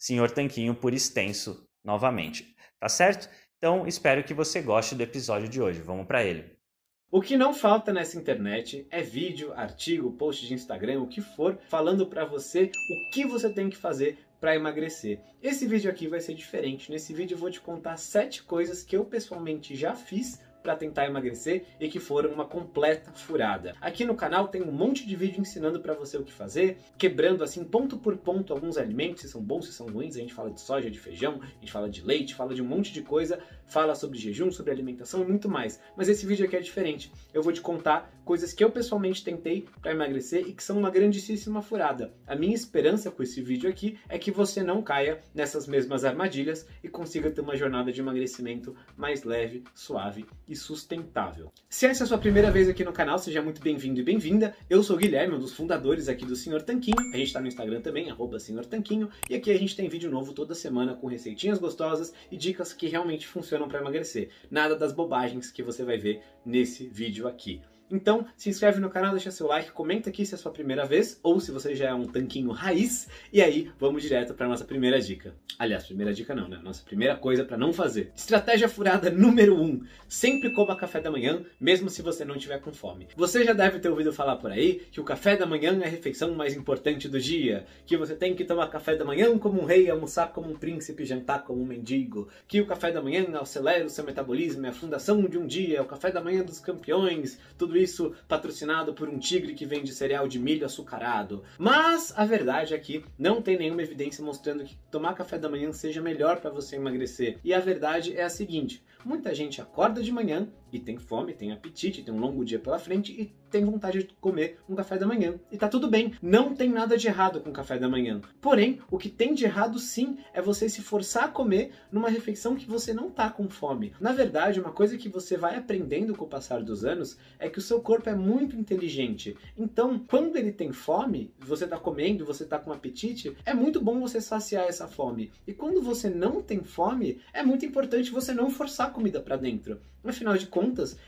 Senhor Tanquinho por extenso novamente, tá certo? Então espero que você goste do episódio de hoje. Vamos para ele. O que não falta nessa internet é vídeo, artigo, post de Instagram, o que for, falando para você o que você tem que fazer para emagrecer. Esse vídeo aqui vai ser diferente. Nesse vídeo eu vou te contar sete coisas que eu pessoalmente já fiz para tentar emagrecer e que foram uma completa furada. Aqui no canal tem um monte de vídeo ensinando para você o que fazer, quebrando assim ponto por ponto alguns alimentos, se são bons, se são ruins. A gente fala de soja, de feijão, a gente fala de leite, fala de um monte de coisa, fala sobre jejum, sobre alimentação e muito mais. Mas esse vídeo aqui é diferente. Eu vou te contar coisas que eu pessoalmente tentei para emagrecer e que são uma grandíssima furada. A minha esperança com esse vídeo aqui é que você não caia nessas mesmas armadilhas e consiga ter uma jornada de emagrecimento mais leve, suave e sustentável. Se essa é a sua primeira vez aqui no canal, seja muito bem-vindo e bem-vinda. Eu sou o Guilherme, um dos fundadores aqui do Senhor Tanquinho. A gente está no Instagram também, Senhor Tanquinho. E aqui a gente tem vídeo novo toda semana com receitinhas gostosas e dicas que realmente funcionam para emagrecer. Nada das bobagens que você vai ver nesse vídeo aqui. Então, se inscreve no canal, deixa seu like, comenta aqui se é a sua primeira vez ou se você já é um tanquinho raiz. E aí, vamos direto para nossa primeira dica. Aliás, primeira dica não, né? Nossa primeira coisa para não fazer. Estratégia furada número 1. Um, sempre coma café da manhã, mesmo se você não tiver com fome. Você já deve ter ouvido falar por aí que o café da manhã é a refeição mais importante do dia, que você tem que tomar café da manhã como um rei, almoçar como um príncipe, jantar como um mendigo, que o café da manhã acelera o seu metabolismo, é a fundação de um dia, é o café da manhã dos campeões, tudo isso patrocinado por um tigre que vende cereal de milho açucarado. Mas a verdade é que não tem nenhuma evidência mostrando que tomar café da manhã seja melhor para você emagrecer. E a verdade é a seguinte: muita gente acorda de manhã e tem fome, tem apetite, tem um longo dia pela frente e tem vontade de comer um café da manhã. E tá tudo bem, não tem nada de errado com o café da manhã. Porém, o que tem de errado sim é você se forçar a comer numa refeição que você não tá com fome. Na verdade, uma coisa que você vai aprendendo com o passar dos anos é que o seu corpo é muito inteligente. Então, quando ele tem fome, você tá comendo, você tá com apetite, é muito bom você saciar essa fome. E quando você não tem fome, é muito importante você não forçar a comida para dentro. Afinal de contas,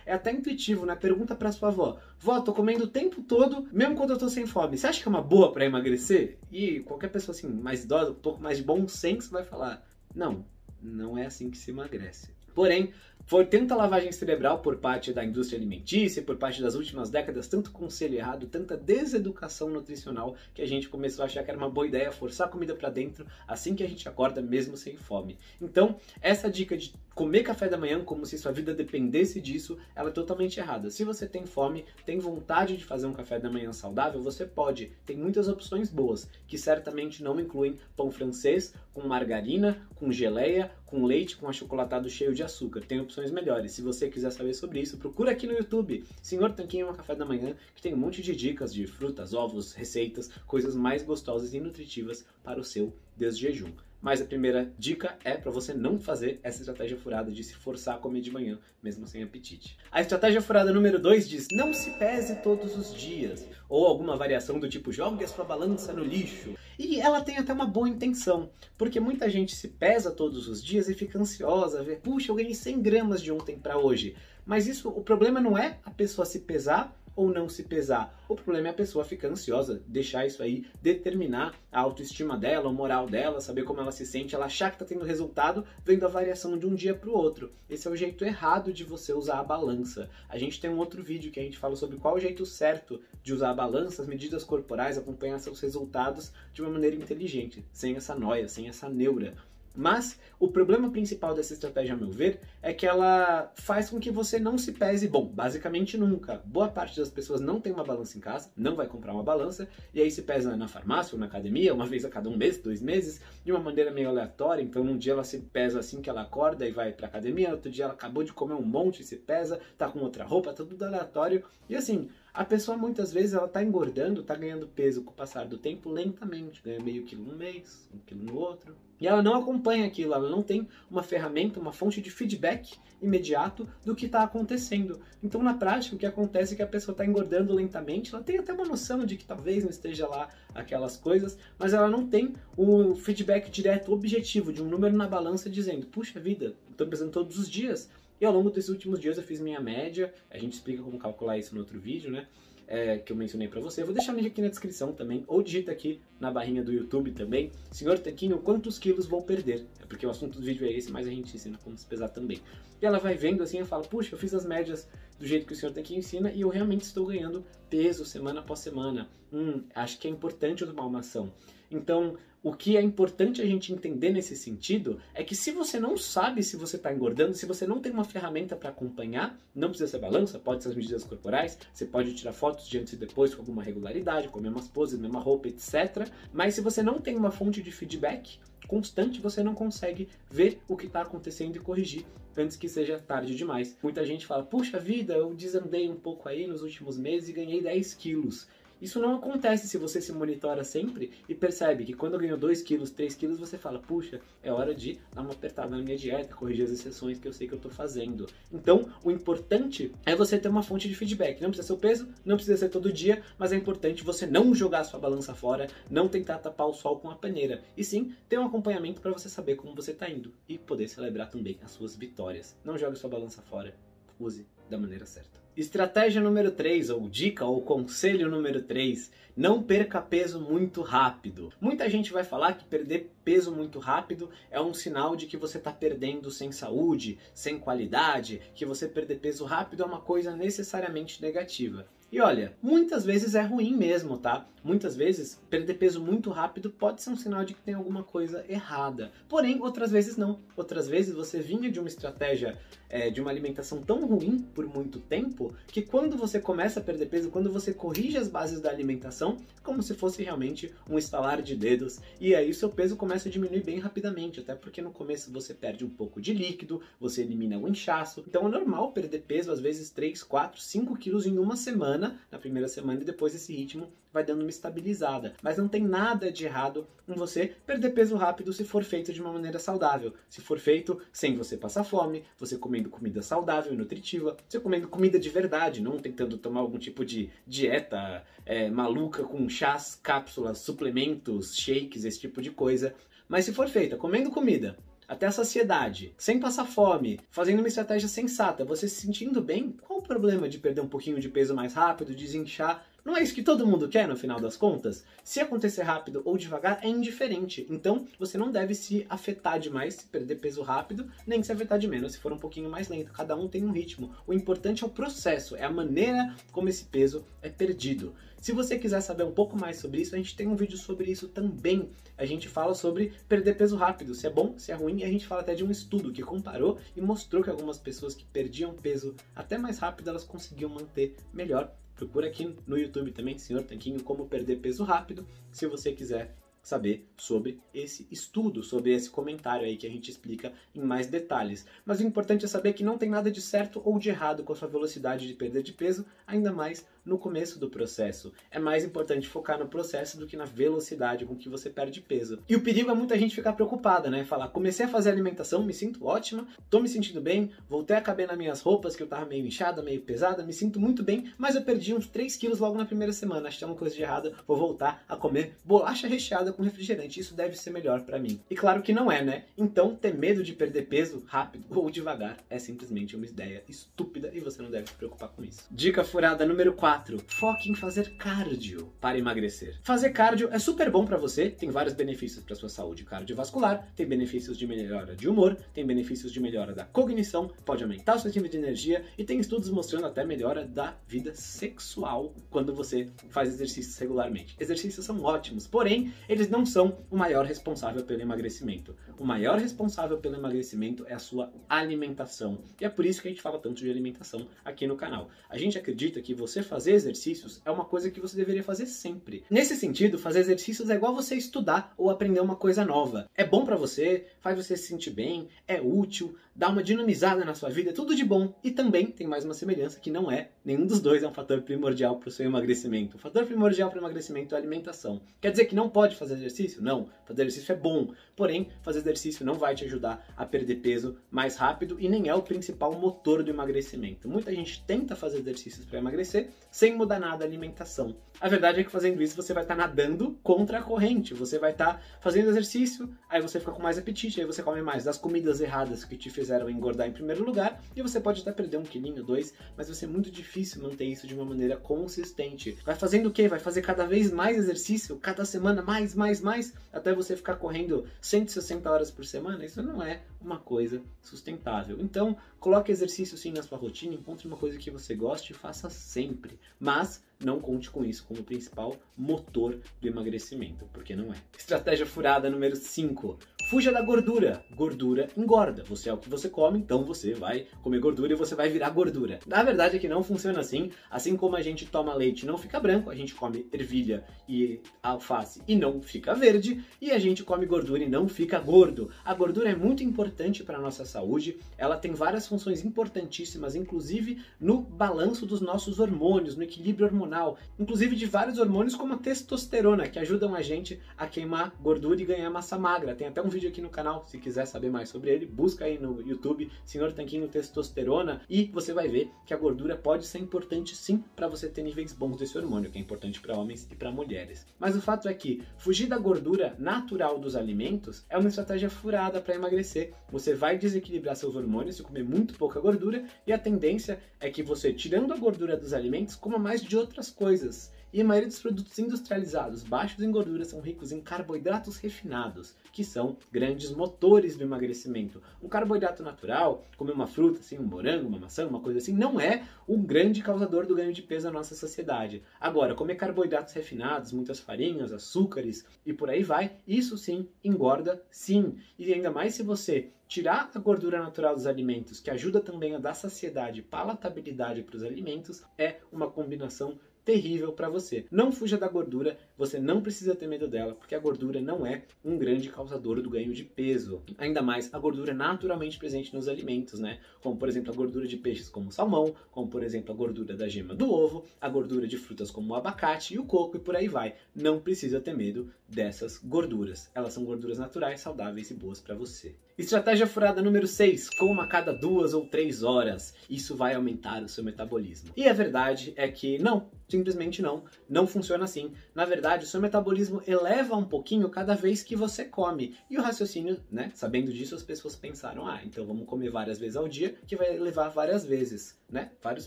é até intuitivo, né? Pergunta para sua avó: "Vó, tô comendo o tempo todo, mesmo quando eu tô sem fome. Você acha que é uma boa para emagrecer?" E qualquer pessoa assim, mais idosa, um pouco mais de bom senso vai falar: "Não, não é assim que se emagrece." Porém, foi tanta lavagem cerebral por parte da indústria alimentícia, por parte das últimas décadas, tanto conselho errado, tanta deseducação nutricional, que a gente começou a achar que era uma boa ideia forçar a comida para dentro assim que a gente acorda, mesmo sem fome. Então, essa dica de comer café da manhã como se sua vida dependesse disso, ela é totalmente errada. Se você tem fome, tem vontade de fazer um café da manhã saudável, você pode. Tem muitas opções boas, que certamente não incluem pão francês com margarina, com geleia, com leite, com achocolatado cheio de açúcar. Tem opções melhores. Se você quiser saber sobre isso, procura aqui no YouTube. Senhor Tanquinho é um café da manhã que tem um monte de dicas de frutas, ovos, receitas, coisas mais gostosas e nutritivas para o seu desjejum. Mas a primeira dica é para você não fazer essa estratégia furada de se forçar a comer de manhã, mesmo sem apetite. A estratégia furada número 2 diz: não se pese todos os dias. Ou alguma variação do tipo: jogue a sua balança no lixo. E ela tem até uma boa intenção, porque muita gente se pesa todos os dias e fica ansiosa, ver, puxa, eu ganhei 100 gramas de ontem para hoje. Mas isso, o problema não é a pessoa se pesar ou não se pesar. O problema é a pessoa ficar ansiosa, deixar isso aí determinar a autoestima dela, o moral dela, saber como ela se sente, ela achar que está tendo resultado vendo a variação de um dia para o outro. Esse é o jeito errado de você usar a balança. A gente tem um outro vídeo que a gente fala sobre qual o jeito certo de usar a balança, as medidas corporais, acompanhar seus resultados de uma maneira inteligente, sem essa noia, sem essa neura. Mas o problema principal dessa estratégia, a meu ver, é que ela faz com que você não se pese, bom, basicamente nunca. Boa parte das pessoas não tem uma balança em casa, não vai comprar uma balança, e aí se pesa na farmácia ou na academia, uma vez a cada um mês, dois meses, de uma maneira meio aleatória. Então um dia ela se pesa assim que ela acorda e vai pra academia, outro dia ela acabou de comer um monte e se pesa, tá com outra roupa, tá tudo aleatório. E assim, a pessoa muitas vezes ela tá engordando, tá ganhando peso com o passar do tempo lentamente, ganha meio quilo no mês, um quilo no outro. E ela não acompanha aquilo, ela não tem uma ferramenta, uma fonte de feedback imediato do que está acontecendo. Então, na prática, o que acontece é que a pessoa está engordando lentamente, ela tem até uma noção de que talvez não esteja lá aquelas coisas, mas ela não tem o feedback direto, objetivo, de um número na balança dizendo: puxa vida, estou pesando todos os dias, e ao longo desses últimos dias eu fiz minha média, a gente explica como calcular isso no outro vídeo, né? É, que eu mencionei para você. Eu vou deixar o link aqui na descrição também, ou digita aqui na barrinha do YouTube também. Senhor Tanquinho, quantos quilos vou perder? É porque o assunto do vídeo é esse, mas a gente ensina como se pesar também. E ela vai vendo assim e fala, puxa, eu fiz as médias do jeito que o senhor Tanquinho ensina e eu realmente estou ganhando peso semana após semana. Hum, acho que é importante eu tomar uma ação. Então, o que é importante a gente entender nesse sentido é que se você não sabe se você está engordando, se você não tem uma ferramenta para acompanhar, não precisa ser balança, pode ser as medidas corporais, você pode tirar fotos de antes e depois com alguma regularidade, com as mesmas poses, mesma roupa, etc. Mas se você não tem uma fonte de feedback constante, você não consegue ver o que está acontecendo e corrigir antes que seja tarde demais. Muita gente fala, puxa vida, eu desandei um pouco aí nos últimos meses e ganhei 10 quilos. Isso não acontece se você se monitora sempre e percebe que quando ganhou 2 quilos, 3 quilos, você fala, puxa, é hora de dar uma apertada na minha dieta, corrigir as exceções que eu sei que eu estou fazendo. Então, o importante é você ter uma fonte de feedback. Não precisa ser o peso, não precisa ser todo dia, mas é importante você não jogar a sua balança fora, não tentar tapar o sol com a paneira, e sim ter um acompanhamento para você saber como você está indo e poder celebrar também as suas vitórias. Não jogue sua balança fora, use da maneira certa. Estratégia número 3, ou dica, ou conselho número 3, não perca peso muito rápido. Muita gente vai falar que perder peso muito rápido é um sinal de que você está perdendo sem saúde, sem qualidade, que você perder peso rápido é uma coisa necessariamente negativa. E olha, muitas vezes é ruim mesmo, tá? Muitas vezes perder peso muito rápido pode ser um sinal de que tem alguma coisa errada. Porém, outras vezes não. Outras vezes você vinha de uma estratégia é, de uma alimentação tão ruim por muito tempo que quando você começa a perder peso, quando você corrige as bases da alimentação, como se fosse realmente um estalar de dedos. E aí o seu peso começa a diminuir bem rapidamente, até porque no começo você perde um pouco de líquido, você elimina o inchaço. Então é normal perder peso, às vezes 3, 4, 5 quilos em uma semana semana, na primeira semana, e depois esse ritmo vai dando uma estabilizada. Mas não tem nada de errado em você perder peso rápido se for feito de uma maneira saudável. Se for feito sem você passar fome, você comendo comida saudável e nutritiva, você comendo comida de verdade, não tentando tomar algum tipo de dieta é, maluca com chás, cápsulas, suplementos, shakes, esse tipo de coisa. Mas se for feita comendo comida até a saciedade, sem passar fome, fazendo uma estratégia sensata, você se sentindo bem, qual o problema de perder um pouquinho de peso mais rápido, desinchar não é isso que todo mundo quer no final das contas? Se acontecer rápido ou devagar é indiferente. Então você não deve se afetar demais se perder peso rápido, nem se afetar de menos se for um pouquinho mais lento. Cada um tem um ritmo. O importante é o processo, é a maneira como esse peso é perdido. Se você quiser saber um pouco mais sobre isso, a gente tem um vídeo sobre isso também. A gente fala sobre perder peso rápido, se é bom, se é ruim, e a gente fala até de um estudo que comparou e mostrou que algumas pessoas que perdiam peso até mais rápido, elas conseguiam manter melhor Procura aqui no YouTube também, Senhor Tanquinho, como perder peso rápido, se você quiser saber sobre esse estudo, sobre esse comentário aí que a gente explica em mais detalhes. Mas o importante é saber que não tem nada de certo ou de errado com a sua velocidade de perda de peso, ainda mais no começo do processo. É mais importante focar no processo do que na velocidade com que você perde peso. E o perigo é muita gente ficar preocupada, né? Falar, comecei a fazer alimentação, me sinto ótima, tô me sentindo bem, voltei a caber nas minhas roupas, que eu tava meio inchada, meio pesada, me sinto muito bem, mas eu perdi uns 3 quilos logo na primeira semana. Acho que é uma coisa de errada, vou voltar a comer bolacha recheada com refrigerante. Isso deve ser melhor para mim. E claro que não é, né? Então, ter medo de perder peso rápido ou devagar é simplesmente uma ideia estúpida e você não deve se preocupar com isso. Dica furada número 4: foque em fazer cardio para emagrecer. Fazer cardio é super bom para você, tem vários benefícios para sua saúde cardiovascular, tem benefícios de melhora de humor, tem benefícios de melhora da cognição, pode aumentar o seu nível de energia e tem estudos mostrando até melhora da vida sexual quando você faz exercícios regularmente. Exercícios são ótimos, porém, eles não são o maior responsável pelo emagrecimento. O maior responsável pelo emagrecimento é a sua alimentação. E é por isso que a gente fala tanto de alimentação aqui no canal. A gente acredita que você fazer exercícios é uma coisa que você deveria fazer sempre. Nesse sentido, fazer exercícios é igual você estudar ou aprender uma coisa nova. É bom para você, faz você se sentir bem, é útil, dá uma dinamizada na sua vida, é tudo de bom. E também tem mais uma semelhança que não é, nenhum dos dois é um fator primordial para o seu emagrecimento. O fator primordial para o emagrecimento é a alimentação. Quer dizer que não pode fazer exercício? Não. Fazer exercício é bom. Porém, fazer exercício não vai te ajudar a perder peso mais rápido e nem é o principal motor do emagrecimento. Muita gente tenta fazer exercícios para emagrecer sem mudar nada a alimentação. A verdade é que fazendo isso você vai estar tá nadando contra a corrente. Você vai estar tá fazendo exercício, aí você fica com mais apetite, aí você come mais das comidas erradas que te fizeram engordar em primeiro lugar, e você pode até perder um quilinho, dois, mas vai ser muito difícil manter isso de uma maneira consistente. Vai fazendo o quê? Vai fazer cada vez mais exercício, cada semana mais, mais, mais, até você ficar correndo 160 horas por semana? Isso não é uma coisa sustentável. Então, coloque exercício sim na sua rotina, encontre uma coisa que você goste e faça sempre. Mas não conte com isso como principal motor do emagrecimento, porque não é. Estratégia furada número 5. Fuja da gordura. Gordura engorda. Você é o que você come, então você vai comer gordura e você vai virar gordura. Na verdade é que não funciona assim. Assim como a gente toma leite e não fica branco, a gente come ervilha e alface e não fica verde, e a gente come gordura e não fica gordo. A gordura é muito importante para a nossa saúde. Ela tem várias funções importantíssimas, inclusive no balanço dos nossos hormônios, no equilíbrio hormonal, inclusive de vários hormônios como a testosterona, que ajudam a gente a queimar gordura e ganhar massa magra. Tem até um vídeo vídeo aqui no canal, se quiser saber mais sobre ele, busca aí no YouTube Senhor Tanquinho Testosterona e você vai ver que a gordura pode ser importante sim para você ter níveis bons desse hormônio, que é importante para homens e para mulheres. Mas o fato é que fugir da gordura natural dos alimentos é uma estratégia furada para emagrecer. Você vai desequilibrar seus hormônios se comer muito pouca gordura e a tendência é que você, tirando a gordura dos alimentos, coma mais de outras coisas. E a maioria dos produtos industrializados baixos em gordura são ricos em carboidratos refinados, que são grandes motores do emagrecimento. Um carboidrato natural, como uma fruta, assim, um morango, uma maçã, uma coisa assim, não é um grande causador do ganho de peso na nossa sociedade. Agora, comer carboidratos refinados, muitas farinhas, açúcares e por aí vai, isso sim engorda, sim. E ainda mais se você tirar a gordura natural dos alimentos, que ajuda também a dar saciedade e palatabilidade para os alimentos, é uma combinação terrível para você. Não fuja da gordura, você não precisa ter medo dela, porque a gordura não é um grande causador do ganho de peso. Ainda mais a gordura naturalmente presente nos alimentos, né? Como por exemplo a gordura de peixes como o salmão, como por exemplo a gordura da gema do ovo, a gordura de frutas como o abacate e o coco e por aí vai. Não precisa ter medo dessas gorduras. Elas são gorduras naturais, saudáveis e boas para você. Estratégia furada número 6: coma a cada duas ou três horas. Isso vai aumentar o seu metabolismo. E a verdade é que não, simplesmente não, não funciona assim. Na verdade, o seu metabolismo eleva um pouquinho cada vez que você come. E o raciocínio, né? Sabendo disso, as pessoas pensaram: ah, então vamos comer várias vezes ao dia, que vai elevar várias vezes, né? Vários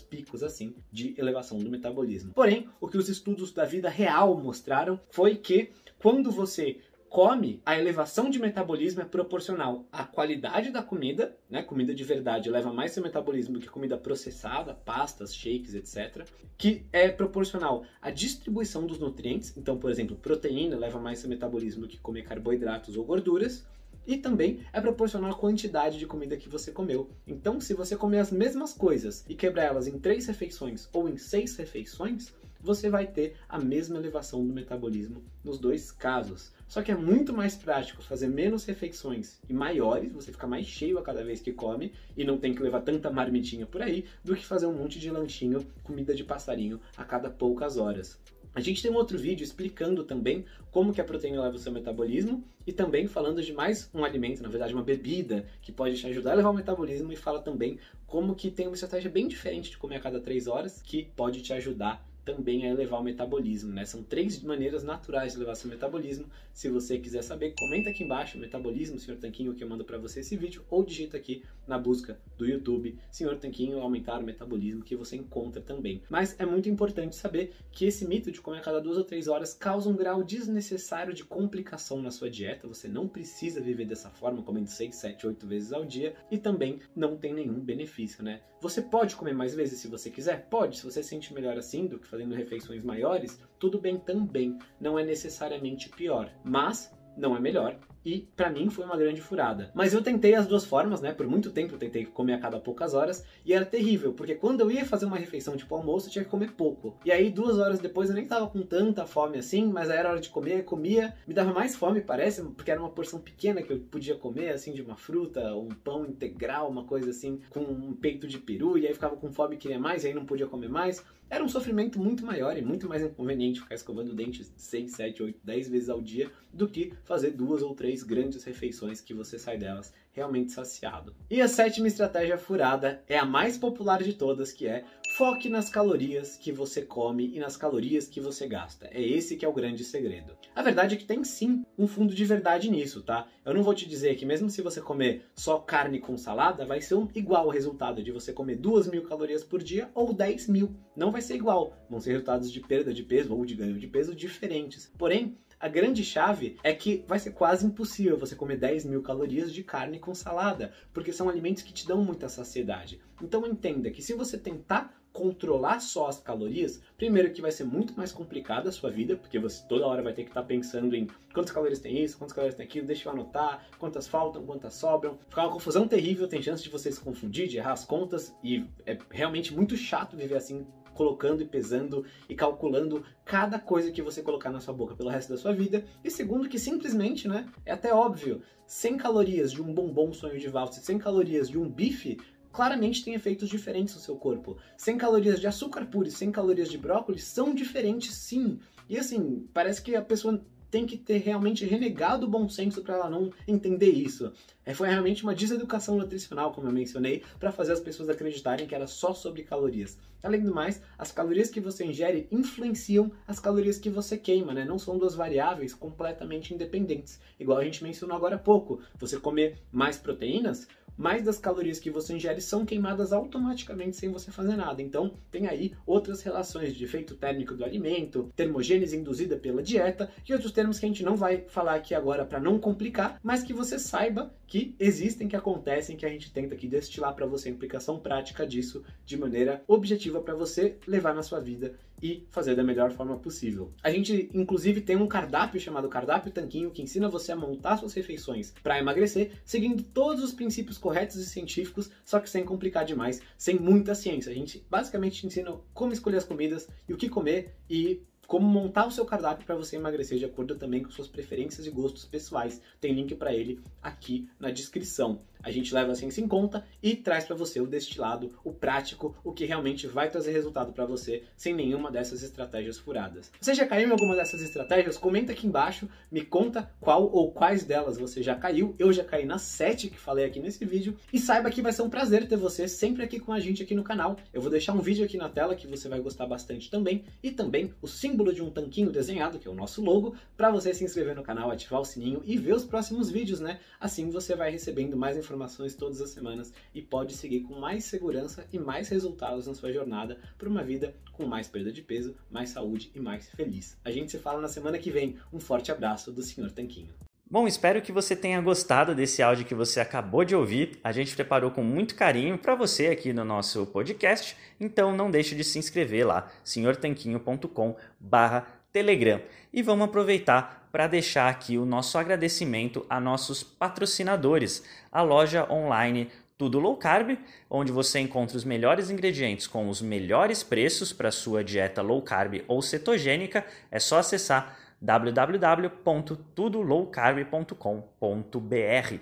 picos assim de elevação do metabolismo. Porém, o que os estudos da vida real mostraram foi que quando você come, a elevação de metabolismo é proporcional à qualidade da comida, né? Comida de verdade leva mais seu metabolismo do que comida processada, pastas, shakes, etc. Que é proporcional à distribuição dos nutrientes. Então, por exemplo, proteína leva mais seu metabolismo do que comer carboidratos ou gorduras. E também é proporcional à quantidade de comida que você comeu. Então, se você comer as mesmas coisas e quebrar elas em três refeições ou em seis refeições, você vai ter a mesma elevação do metabolismo nos dois casos. Só que é muito mais prático fazer menos refeições e maiores, você fica mais cheio a cada vez que come e não tem que levar tanta marmitinha por aí, do que fazer um monte de lanchinho, comida de passarinho a cada poucas horas. A gente tem um outro vídeo explicando também como que a proteína leva o seu metabolismo e também falando de mais um alimento, na verdade uma bebida, que pode te ajudar a levar o metabolismo e fala também como que tem uma estratégia bem diferente de comer a cada 3 horas que pode te ajudar também a elevar o metabolismo, né? São três maneiras naturais de elevar seu metabolismo. Se você quiser saber, comenta aqui embaixo, metabolismo, Senhor Tanquinho, que eu mando para você esse vídeo, ou digita aqui na busca do YouTube, Senhor Tanquinho, aumentar o metabolismo, que você encontra também. Mas é muito importante saber que esse mito de comer a cada duas ou três horas causa um grau desnecessário de complicação na sua dieta. Você não precisa viver dessa forma, comendo 6, 7, 8 vezes ao dia, e também não tem nenhum benefício, né? Você pode comer mais vezes se você quiser? Pode, se você sente melhor assim do que fazendo refeições maiores, tudo bem também, não é necessariamente pior, mas não é melhor e para mim foi uma grande furada. Mas eu tentei as duas formas, né? Por muito tempo eu tentei comer a cada poucas horas e era terrível, porque quando eu ia fazer uma refeição tipo almoço, eu tinha que comer pouco. E aí duas horas depois eu nem tava com tanta fome assim, mas aí era hora de comer, comia, me dava mais fome, parece, porque era uma porção pequena que eu podia comer, assim, de uma fruta, um pão integral, uma coisa assim, com um peito de peru, e aí ficava com fome e queria mais, e aí não podia comer mais. Era um sofrimento muito maior e muito mais inconveniente ficar escovando dentes 6, 7, 8, 10 vezes ao dia do que fazer duas ou três grandes refeições que você sai delas realmente saciado. E a sétima estratégia furada é a mais popular de todas, que é foque nas calorias que você come e nas calorias que você gasta. É esse que é o grande segredo. A verdade é que tem sim um fundo de verdade nisso, tá? Eu não vou te dizer que mesmo se você comer só carne com salada, vai ser um, igual o resultado de você comer 2 mil calorias por dia ou 10 mil. Não vai ser igual. Vão ser resultados de perda de peso ou de ganho de peso diferentes. Porém, a grande chave é que vai ser quase impossível você comer 10 mil calorias de carne com salada, porque são alimentos que te dão muita saciedade. Então entenda que se você tentar controlar só as calorias, primeiro que vai ser muito mais complicada a sua vida, porque você toda hora vai ter que estar tá pensando em quantas calorias tem isso, quantas calorias tem aquilo, deixa eu anotar, quantas faltam, quantas sobram. Ficar uma confusão terrível, tem chance de você se confundir, de errar as contas, e é realmente muito chato viver assim colocando e pesando e calculando cada coisa que você colocar na sua boca pelo resto da sua vida. E segundo, que simplesmente, né, é até óbvio, 100 calorias de um bombom sonho de valsa, 100 calorias de um bife, claramente tem efeitos diferentes no seu corpo. 100 calorias de açúcar puro e 100 calorias de brócolis são diferentes sim. E assim, parece que a pessoa tem que ter realmente renegado o bom senso para ela não entender isso. É, foi realmente uma deseducação nutricional, como eu mencionei, para fazer as pessoas acreditarem que era só sobre calorias. Além do mais, as calorias que você ingere influenciam as calorias que você queima, né? Não são duas variáveis completamente independentes. Igual a gente mencionou agora há pouco. Você comer mais proteínas, mais das calorias que você ingere são queimadas automaticamente sem você fazer nada. Então, tem aí outras relações de efeito térmico do alimento, termogênese induzida pela dieta e outros termos que a gente não vai falar aqui agora para não complicar, mas que você saiba que existem, que acontecem, que a gente tenta aqui destilar para você a implicação prática disso de maneira objetiva para você levar na sua vida e fazer da melhor forma possível. A gente, inclusive, tem um cardápio chamado Cardápio Tanquinho que ensina você a montar suas refeições para emagrecer, seguindo todos os princípios corretos e científicos, só que sem complicar demais, sem muita ciência. A gente basicamente ensina como escolher as comidas e o que comer e como montar o seu cardápio para você emagrecer de acordo também com suas preferências e gostos pessoais. Tem link para ele aqui na descrição a gente leva a ciência em conta e traz para você o destilado, o prático, o que realmente vai trazer resultado para você sem nenhuma dessas estratégias furadas. Você já caiu em alguma dessas estratégias? Comenta aqui embaixo, me conta qual ou quais delas você já caiu. Eu já caí nas sete que falei aqui nesse vídeo e saiba que vai ser um prazer ter você sempre aqui com a gente aqui no canal. Eu vou deixar um vídeo aqui na tela que você vai gostar bastante também e também o símbolo de um tanquinho desenhado, que é o nosso logo, para você se inscrever no canal, ativar o sininho e ver os próximos vídeos, né? Assim você vai recebendo mais informações informações todas as semanas e pode seguir com mais segurança e mais resultados na sua jornada para uma vida com mais perda de peso, mais saúde e mais feliz. A gente se fala na semana que vem. Um forte abraço do Sr. Tanquinho. Bom, espero que você tenha gostado desse áudio que você acabou de ouvir. A gente preparou com muito carinho para você aqui no nosso podcast, então não deixe de se inscrever lá, senhortanquinho.com/telegram. E vamos aproveitar para deixar aqui o nosso agradecimento a nossos patrocinadores, a loja online Tudo Low Carb, onde você encontra os melhores ingredientes com os melhores preços para sua dieta low carb ou cetogênica. É só acessar www.tudolowcarb.com.br.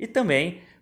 E também